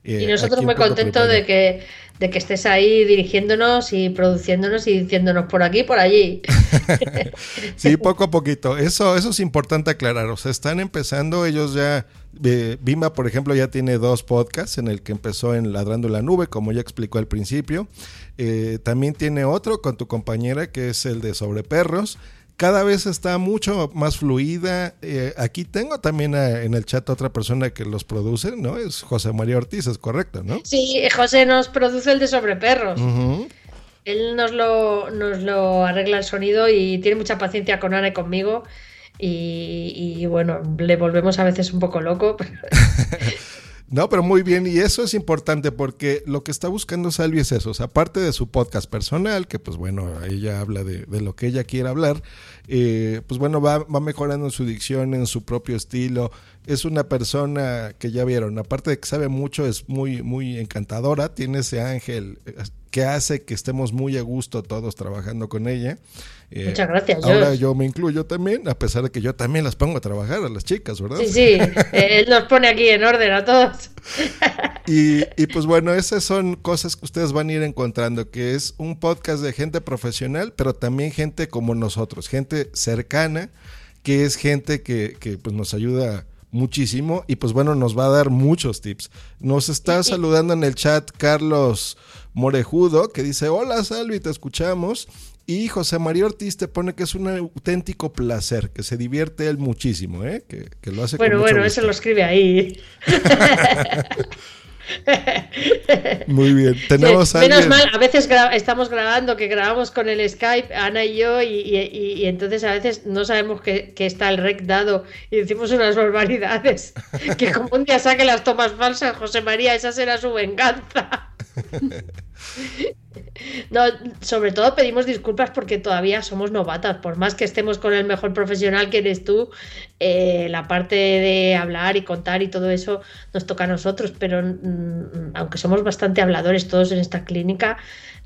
Y nosotros muy contentos de que, de que estés ahí dirigiéndonos y produciéndonos y diciéndonos por aquí, por allí. Sí, poco a poquito. Eso, eso es importante aclarar. O sea, están empezando, ellos ya. eh, Bimba, por ejemplo, ya tiene dos podcasts en el que empezó en Ladrando la Nube, como ya explicó al principio. Eh, también tiene otro con tu compañera, que es el de Sobre Perros. Cada vez está mucho más fluida. Eh, aquí tengo también a- en el chat otra persona que los produce, ¿no? Es José María Ortiz, es correcto, ¿no? Sí, José nos produce el de sobre perros. Ujú. Él nos lo, nos lo arregla el sonido y tiene mucha paciencia con Ana y conmigo. Y, y, bueno, le volvemos a veces un poco loco. pero- No, pero muy bien, y eso es importante porque lo que está buscando Salvi es eso, o sea, aparte de su podcast personal, que pues bueno, ella habla de, lo que ella quiere hablar, eh, pues bueno, va, va mejorando en su dicción, en su propio estilo, es una persona que ya vieron, aparte de que sabe mucho, es muy, muy encantadora, tiene ese ángel eh, que hace que estemos muy a gusto todos trabajando con ella. Eh, Muchas gracias, Ahora yo me incluyo también, a pesar de que yo también las pongo a trabajar a las chicas, ¿verdad? Sí, sí, eh, él nos pone aquí en orden a todos. Y, y, pues bueno, esas son cosas que ustedes van a ir encontrando, que es un podcast de gente profesional, pero también gente como nosotros, gente cercana, que es gente que, que pues nos ayuda muchísimo y pues bueno, nos va a dar muchos tips. Nos está saludando en el chat Carlos Morejudo que dice, hola Salvi, te escuchamos. Y José María Ortiz te pone que es un auténtico placer, que se divierte él muchísimo, ¿eh? que, que lo hace Bueno, con mucho bueno, gusto. eso lo escribe ahí. Muy bien, tenemos Sí, Menos alguien- mal, a veces gra- estamos grabando, que grabamos con el Skype, Ana y yo, y, y- y- y entonces a veces no sabemos que, que está el rec dado y decimos unas barbaridades. Que como un día saque las tomas falsas, José María, esa será su venganza. No, sobre todo pedimos disculpas porque todavía somos novatas, por más que estemos con el mejor profesional que eres tú, eh, la parte de hablar y contar y todo eso nos toca a nosotros, pero mm, aunque somos bastante habladores todos en esta clínica,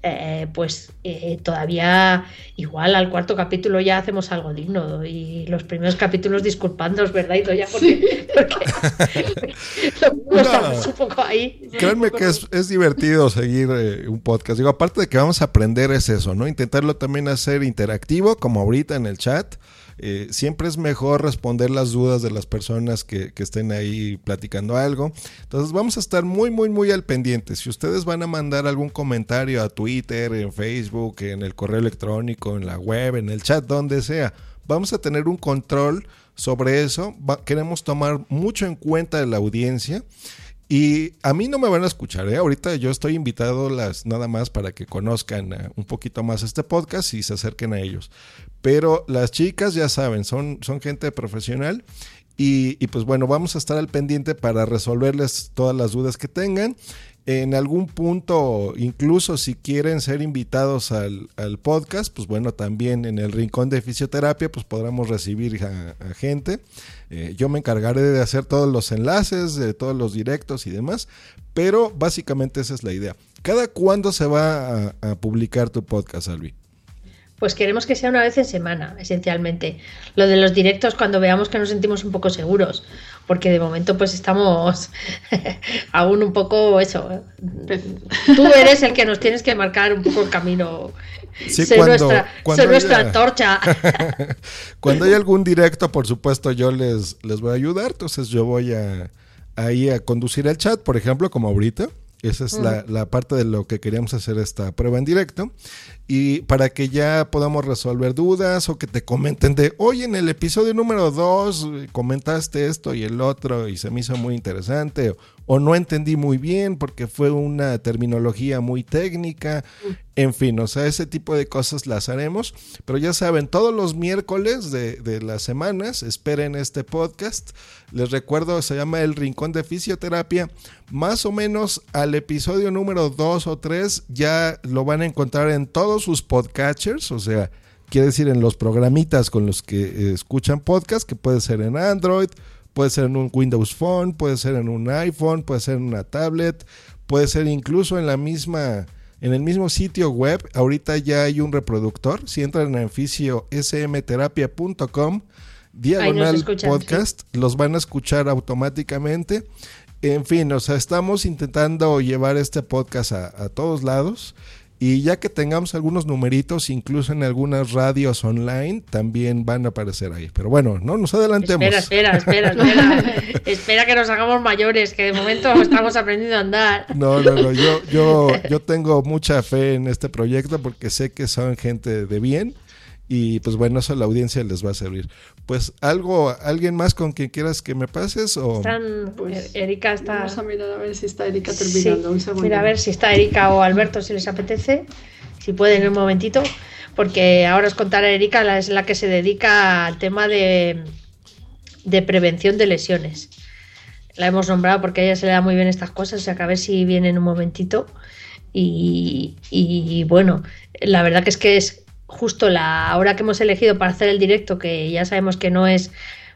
eh, pues eh, todavía igual al cuarto capítulo ya hacemos algo digno y los primeros capítulos disculpándonos, ¿verdad? Idoia? Porque, porque lo No. estamos un poco ahí. Créanme que es, es divertido seguir eh, un podcast. Digo, aparte de que vamos a aprender es eso, ¿no? Intentarlo también hacer interactivo, como ahorita en el chat. Eh, siempre es mejor responder las dudas de las personas que, estén ahí platicando algo. Entonces vamos a estar muy, muy, muy al pendiente. Si ustedes van a mandar algún comentario a Twitter, en Facebook, en el correo electrónico, en la web, en el chat, donde sea, vamos a tener un control sobre eso. Queremos tomar mucho en cuenta de la audiencia. Y a mí no me van a escuchar, ¿eh? Ahorita yo estoy invitado las, nada más para que conozcan eh, un poquito más este podcast y se acerquen a ellos. Pero las chicas ya saben, son, son gente profesional y, y pues bueno, vamos a estar al pendiente para resolverles todas las dudas que tengan. En algún punto, incluso si quieren ser invitados al, al podcast, pues bueno, también en el rincón de fisioterapia, pues podremos recibir a, gente. Eh, yo me encargaré de hacer todos los enlaces, de todos los directos y demás, pero básicamente esa es la idea. ¿Cada cuándo se va a, a publicar tu podcast, Albi? Pues queremos que sea una vez en semana, esencialmente. Lo de los directos cuando veamos que nos sentimos un poco seguros, porque de momento pues estamos aún un poco eso. Tú eres el que nos tienes que marcar un poco el camino. Sí, ser cuando- nuestra, cuando ser nuestra antorcha. Cuando hay algún directo, por supuesto, yo les, les voy a ayudar. Entonces yo voy a ahí a conducir el chat, por ejemplo, como ahorita. Esa es la, la parte de lo que queríamos hacer esta prueba en directo. Y para que ya podamos resolver dudas o que te comenten de, oye, en el episodio número 2 comentaste esto y el otro y se me hizo muy interesante. O, o no entendí muy bien porque fue una terminología muy técnica. En fin, o sea, ese tipo de cosas las haremos. Pero ya saben, todos los miércoles de, de las semanas esperen este podcast. Les recuerdo, se llama El Rincón de Fisioterapia. Más o menos al episodio número 2 o 3 ya lo van a encontrar en todos sus podcatchers. O sea, quiere decir en los programitas con los que eh, escuchan podcast, que puede ser en Android, puede ser en un Windows Phone, puede ser en un iPhone, puede ser en una tablet, puede ser incluso en la misma en el mismo sitio web. Ahorita ya hay un reproductor. Si entran en fisiosmterapia.com diagonal escuchan, podcast, los van a escuchar automáticamente. En fin, o sea, estamos intentando llevar este podcast a, a todos lados. Y ya que tengamos algunos numeritos, incluso en algunas radios online, también van a aparecer ahí. Pero bueno, no nos adelantemos. espera, espera, espera, espera. espera que nos hagamos mayores, que de momento estamos aprendiendo a andar. No, no, no. Yo, yo, yo tengo mucha fe en este proyecto porque sé que son gente de bien. Y pues bueno, eso a la audiencia les va a servir. Pues algo, alguien más con quien quieras que me pases o Están, Pues, Erika está. Vamos a mirar a ver si está Erika Sí, terminando. Un segundo. mira a ver si está Erika o Alberto, si les apetece, si pueden un momentito, porque ahora os contará Erika, la, es la que se dedica al tema de, de prevención de lesiones. La hemos nombrado porque a ella se le da muy bien estas cosas, o sea que a ver si viene en un momentito. Y, y bueno, la verdad que es que es justo la hora que hemos elegido para hacer el directo, que ya sabemos que no es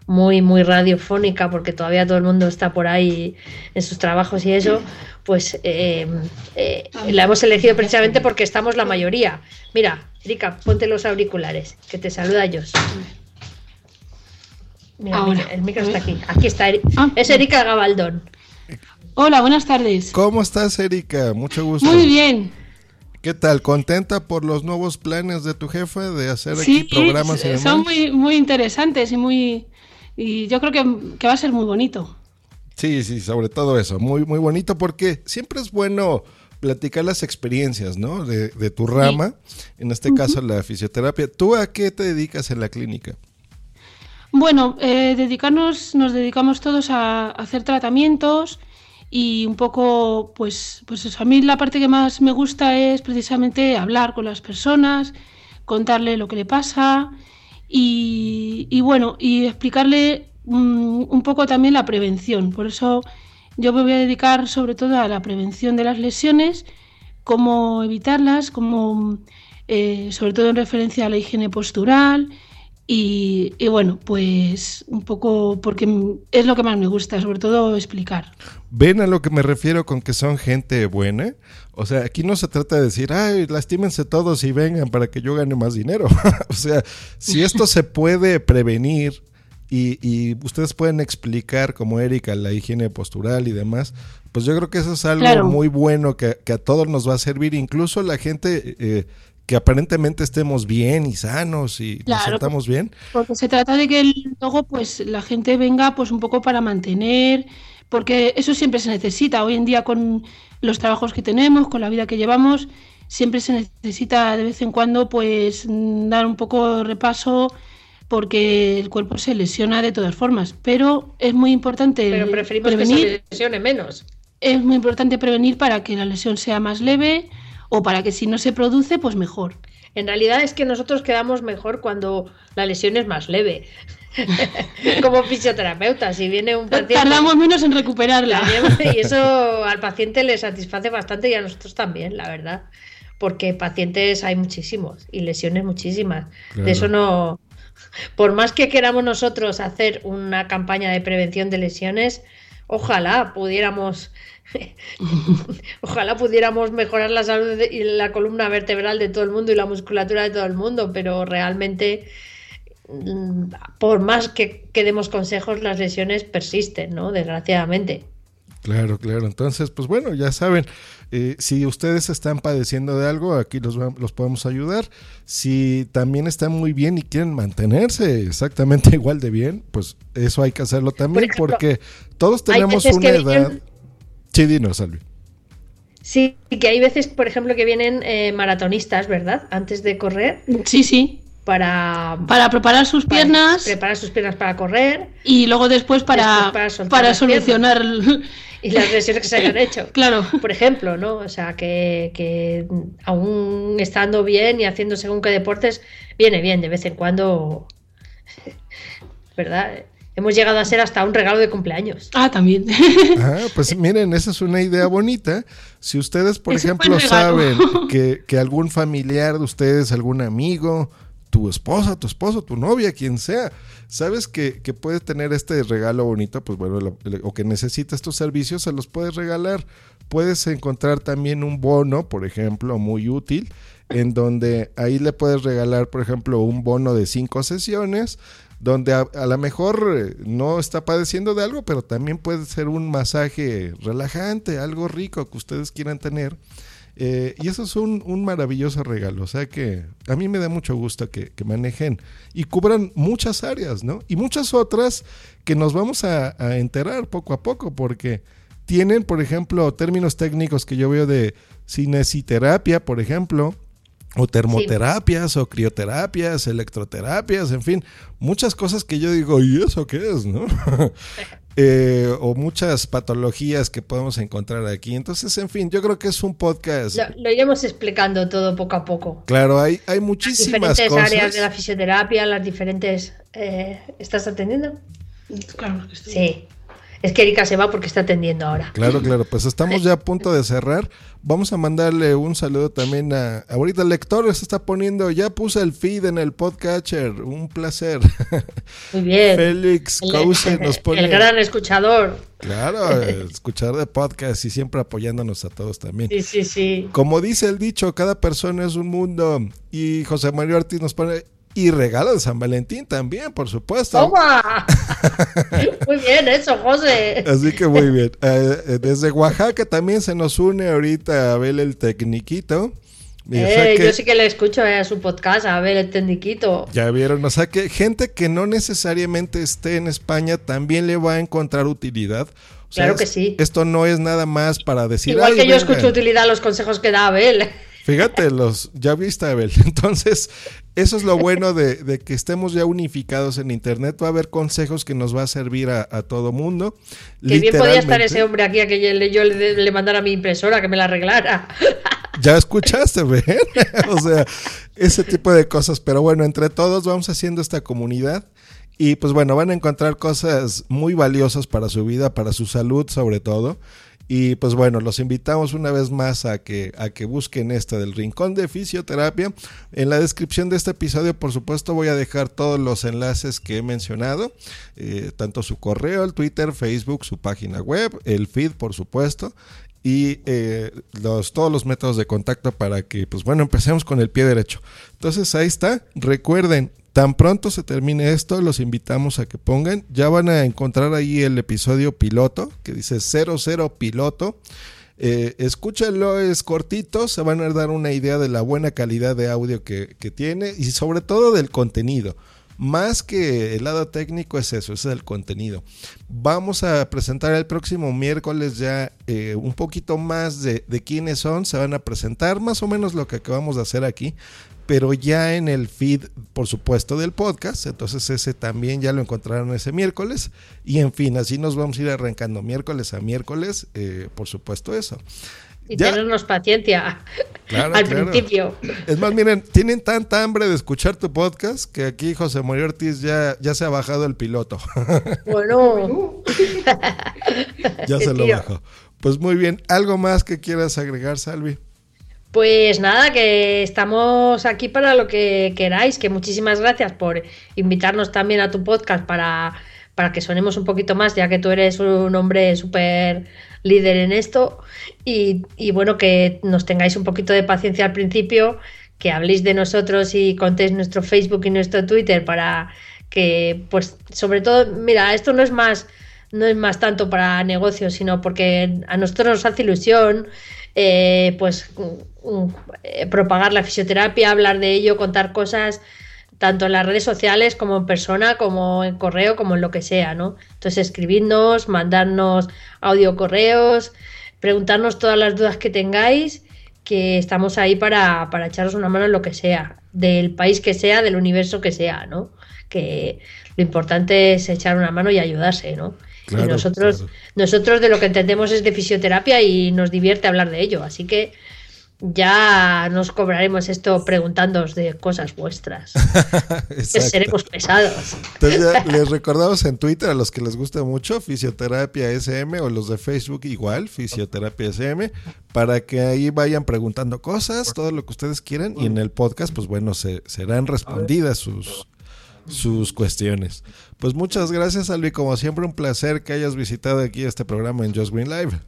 muy, muy radiofónica, porque todavía todo el mundo está por ahí en sus trabajos y eso, pues eh, eh, la hemos elegido precisamente porque estamos la mayoría. Mira, Erika, ponte los auriculares, que te saluda Jos. Mira, Ahora. mira, el micro está aquí. Aquí está. Eri- Ah. Es Erika Gabaldón. Hola, buenas tardes. ¿Cómo estás, Erika? Mucho gusto. Muy bien. ¿Qué tal? ¿Contenta por los nuevos planes de tu jefa de hacer Sí, aquí programas y s- demás? son muy, muy interesantes y muy Y yo creo que, que va a ser muy bonito. Sí, sí, sobre todo eso, muy, muy bonito porque siempre es bueno platicar las experiencias, ¿no? De, de tu rama, en este caso la fisioterapia. ¿Tú a qué te dedicas en la clínica? Bueno, eh, dedicarnos, nos dedicamos todos a, hacer tratamientos y un poco, pues, pues. A mí la parte que más me gusta es precisamente hablar con las personas, contarle lo que le pasa y, bueno, y explicarle un, un poco también la prevención. Por eso yo me voy a dedicar sobre todo a la prevención de las lesiones, cómo evitarlas, cómo, eh, sobre todo en referencia a la higiene postural y, bueno, pues un poco porque es lo que más me gusta, sobre todo explicar. ¿Ven a lo que me refiero con que son gente buena? O sea, aquí no se trata de decir, ay, lastímense todos y vengan para que yo gane más dinero. o sea, si esto se puede prevenir y, y, ustedes pueden explicar, como Erika, la higiene postural y demás, pues yo creo que eso es algo claro. muy bueno que, que, a todos nos va a servir, incluso la gente eh, que aparentemente estemos bien y sanos y claro, nos sentamos bien. Porque se trata de que luego pues la gente venga pues un poco para mantener, porque eso siempre se necesita. Hoy en día con los trabajos que tenemos, con la vida que llevamos, siempre se necesita de vez en cuando pues dar un poco de repaso porque el cuerpo se lesiona de todas formas, pero es muy importante pero preferimos prevenir, que se lesione menos. Es muy importante prevenir para que la lesión sea más leve o para que si no se produce, pues mejor. En realidad es que nosotros quedamos mejor cuando la lesión es más leve. Como fisioterapeuta, si viene un paciente. Tardamos menos en recuperarla. Y eso al paciente le satisface bastante y a nosotros también, la verdad. Porque pacientes hay muchísimos y lesiones muchísimas. Claro. De eso no. Por más que queramos nosotros hacer una campaña de prevención de lesiones, ojalá pudiéramos Ojalá pudiéramos mejorar la salud y la columna vertebral de todo el mundo y la musculatura de todo el mundo, pero realmente, por más que, que demos consejos, las lesiones persisten, ¿no? Desgraciadamente. Claro, claro. Entonces, pues bueno, ya saben, eh, si ustedes están padeciendo de algo, aquí los, los podemos ayudar. Si también están muy bien y quieren mantenerse exactamente igual de bien, pues eso hay que hacerlo también, Por ejemplo, porque todos tenemos una edad. Vienen... Sí, dinos, Salvi. Sí, que hay veces, por ejemplo, que vienen eh, maratonistas, ¿verdad? Antes de correr. Sí, sí. Para, para preparar sus para piernas. Preparar sus piernas para correr. Y luego después para, después para, para solucionar. Y las lesiones que se hayan hecho. claro. Por ejemplo, ¿no? O sea, que, que aún estando bien y haciendo según qué deportes, viene bien de vez en cuando. ¿Verdad? hemos llegado a ser hasta un regalo de cumpleaños. Ah, también. Ah, pues miren, esa es una idea bonita. Si ustedes, por Ese ejemplo, saben que, que, algún familiar de ustedes, algún amigo, tu esposa, tu esposo, tu novia, quien sea, sabes que, que puedes tener este regalo bonito, pues bueno, lo, o que necesita estos servicios, se los puedes regalar. Puedes encontrar también un bono, por ejemplo, muy útil, en donde ahí le puedes regalar, por ejemplo, un bono de cinco sesiones donde a, a lo mejor no está padeciendo de algo, pero también puede ser un masaje relajante, algo rico que ustedes quieran tener. Eh, y eso es un, un, maravilloso regalo. O sea que a mí me da mucho gusto que, que, manejen y cubran muchas áreas, ¿no? Y muchas otras que nos vamos a, a, enterar poco a poco, porque tienen, por ejemplo, términos técnicos que yo veo de cinesiterapia, por ejemplo, o termoterapias, sí. o crioterapias, electroterapias, en fin, muchas cosas que yo digo, ¿y eso qué es? ¿no? eh, o muchas patologías que podemos encontrar aquí. Entonces, en fin, yo creo que es un podcast. Lo, lo iremos explicando todo poco a poco. Claro, hay, hay muchísimas las diferentes cosas. áreas de la fisioterapia, las diferentes. Eh, ¿Estás atendiendo? Claro que estoy. Sí. Es que Erika se va porque está atendiendo ahora. Claro, claro, pues estamos ya a punto de cerrar. Vamos a mandarle un saludo también a. Ahorita el lector se está poniendo, ya puse el feed en el podcatcher. Un placer. Muy bien. Félix Cause nos pone. El gran escuchador. Claro, escuchar de podcast y siempre apoyándonos a todos también. Sí, sí, sí. Como dice el dicho, cada persona es un mundo. Y José Mario Ortiz nos pone, y regalo de San Valentín también, por supuesto. ¡Toma! muy bien eso, José. Así que muy bien. Eh, desde Oaxaca también se nos une ahorita Abel el Tecniquito. Eh, yo sí que le escucho a su podcast, a ver el tendiquito. Ya vieron, o sea que gente que no necesariamente esté en España también le va a encontrar utilidad. claro que sí. Esto no es nada más para decir. Igual que yo escucho utilidad los consejos que da Abel. Fíjate, los, ya viste, Abel. Entonces, eso es lo bueno de, que estemos ya unificados en Internet. Va a haber consejos que nos va a servir a, todo mundo. Que bien podía estar ese hombre aquí a que yo, le, mandara mi impresora, que me la arreglara. Ya escuchaste, ¿ven? o sea, ese tipo de cosas. Pero bueno, entre todos vamos haciendo esta comunidad. Y pues bueno, van a encontrar cosas muy valiosas para su vida, para su salud sobre todo. Y pues bueno, los invitamos una vez más a que, a que busquen esta del Rincón de Fisioterapia. En la descripción de este episodio, por supuesto, voy a dejar todos los enlaces que he mencionado, eh, tanto su correo, el Twitter, Facebook, su página web, el feed, por supuesto, y eh, los, todos los métodos de contacto para que, pues bueno, empecemos con el pie derecho. Entonces ahí está. Recuerden, Tan pronto se termine esto, los invitamos a que pongan. Ya van a encontrar ahí el episodio piloto, que dice 00 piloto. Eh, escúchenlo, es cortito, se van a dar una idea de la buena calidad de audio que, tiene y sobre todo del contenido. Más que el lado técnico es eso, es el contenido. Vamos a presentar el próximo miércoles ya eh, un poquito más de, de quiénes son, se van a presentar más o menos lo que acabamos de hacer aquí pero ya en el feed, por supuesto, del podcast. Entonces ese también ya lo encontraron ese miércoles. Y en fin, así nos vamos a ir arrancando miércoles a miércoles, eh, por supuesto eso. Y tenernos paciencia al principio. Es más, miren, tienen tanta hambre de escuchar tu podcast que aquí José María Ortiz ya, ya se ha bajado el piloto. Bueno. ya se lo bajó. Pues muy bien, ¿algo más que quieras agregar, Salvi? Pues nada, que estamos aquí para lo que queráis, que muchísimas gracias por invitarnos también a tu podcast para, para que sonemos un poquito más, ya que tú eres un hombre súper líder en esto. Y, y, bueno, que nos tengáis un poquito de paciencia al principio, que habléis de nosotros y contéis nuestro Facebook y nuestro Twitter para que, pues, sobre todo, mira, esto no es más, no es más tanto para negocios, sino porque a nosotros nos hace ilusión eh, pues eh, propagar la fisioterapia, hablar de ello, contar cosas tanto en las redes sociales como en persona, como en correo, como en lo que sea, ¿no? Entonces escribidnos, mandarnos audio correos, preguntarnos todas las dudas que tengáis, que estamos ahí para, para echaros una mano en lo que sea, del país que sea, del universo que sea, ¿no? Que lo importante es echar una mano y ayudarse, ¿no? Y nosotros, nosotros de lo que entendemos es de fisioterapia y nos divierte hablar de ello. Así que ya nos cobraremos esto preguntándoos de cosas vuestras. seremos pesados. Entonces les recordamos en Twitter a los que les guste mucho, Fisioterapia SM o los de Facebook igual, Fisioterapia SM, para que ahí vayan preguntando cosas, todo lo que ustedes quieran y en el podcast, pues bueno, se, serán respondidas sus, sus cuestiones. Pues muchas gracias, Alvi. Como siempre, un placer que hayas visitado aquí este programa en Just Green Live.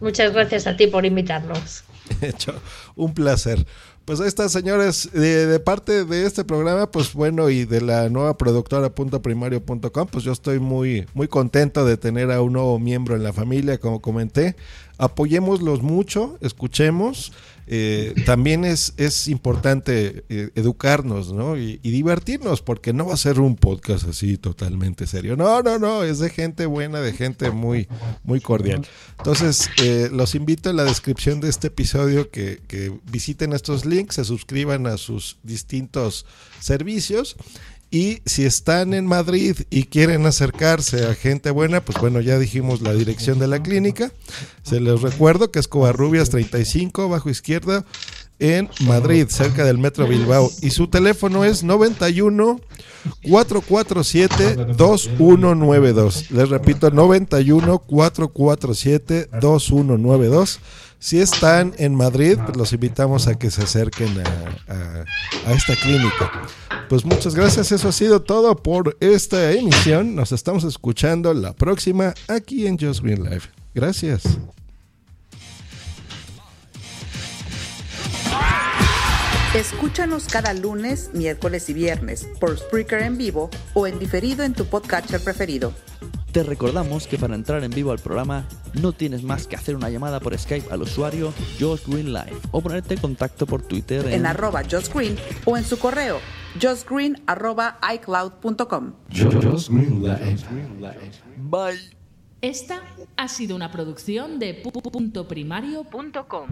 Muchas gracias a ti por invitarnos. Hecho, un placer. Pues ahí está, señores, de, parte de este programa, pues bueno, y de la nueva productora primario.com, pues yo estoy muy, muy contento de tener a un nuevo miembro en la familia, como comenté. Apoyémoslos mucho, escuchemos eh, también es, es importante eh, educarnos ¿no? Y, divertirnos, porque no va a ser un podcast así totalmente serio. No, no, no, es de gente buena, de gente muy, muy cordial. Entonces, eh, los invito en la descripción de este episodio que, que visiten estos links, se suscriban a sus distintos servicios y si están en Madrid y quieren acercarse a gente buena, pues bueno, ya dijimos la dirección de la clínica. Se les recuerdo que es Covarrubias 35, bajo izquierda, en Madrid, cerca del Metro Bilbao. Y su teléfono es 91 447 2192. Les repito, 91 447 2192. Si están en Madrid, pues los invitamos a que se acerquen a, esta clínica. Pues muchas gracias, eso ha sido todo por esta emisión. Nos estamos escuchando la próxima aquí en Just Green Live. Gracias. Escúchanos cada lunes, miércoles y viernes por Spreaker en vivo o en diferido en tu podcatcher preferido. Te recordamos que para entrar en vivo al programa no tienes más que hacer una llamada por Skype al usuario Josh Green Live o ponerte en contacto por Twitter en, arroba Josh Green o en su correo joshgreen arroba icloud.com. Bye. Esta ha sido una producción de puntoprimario.com.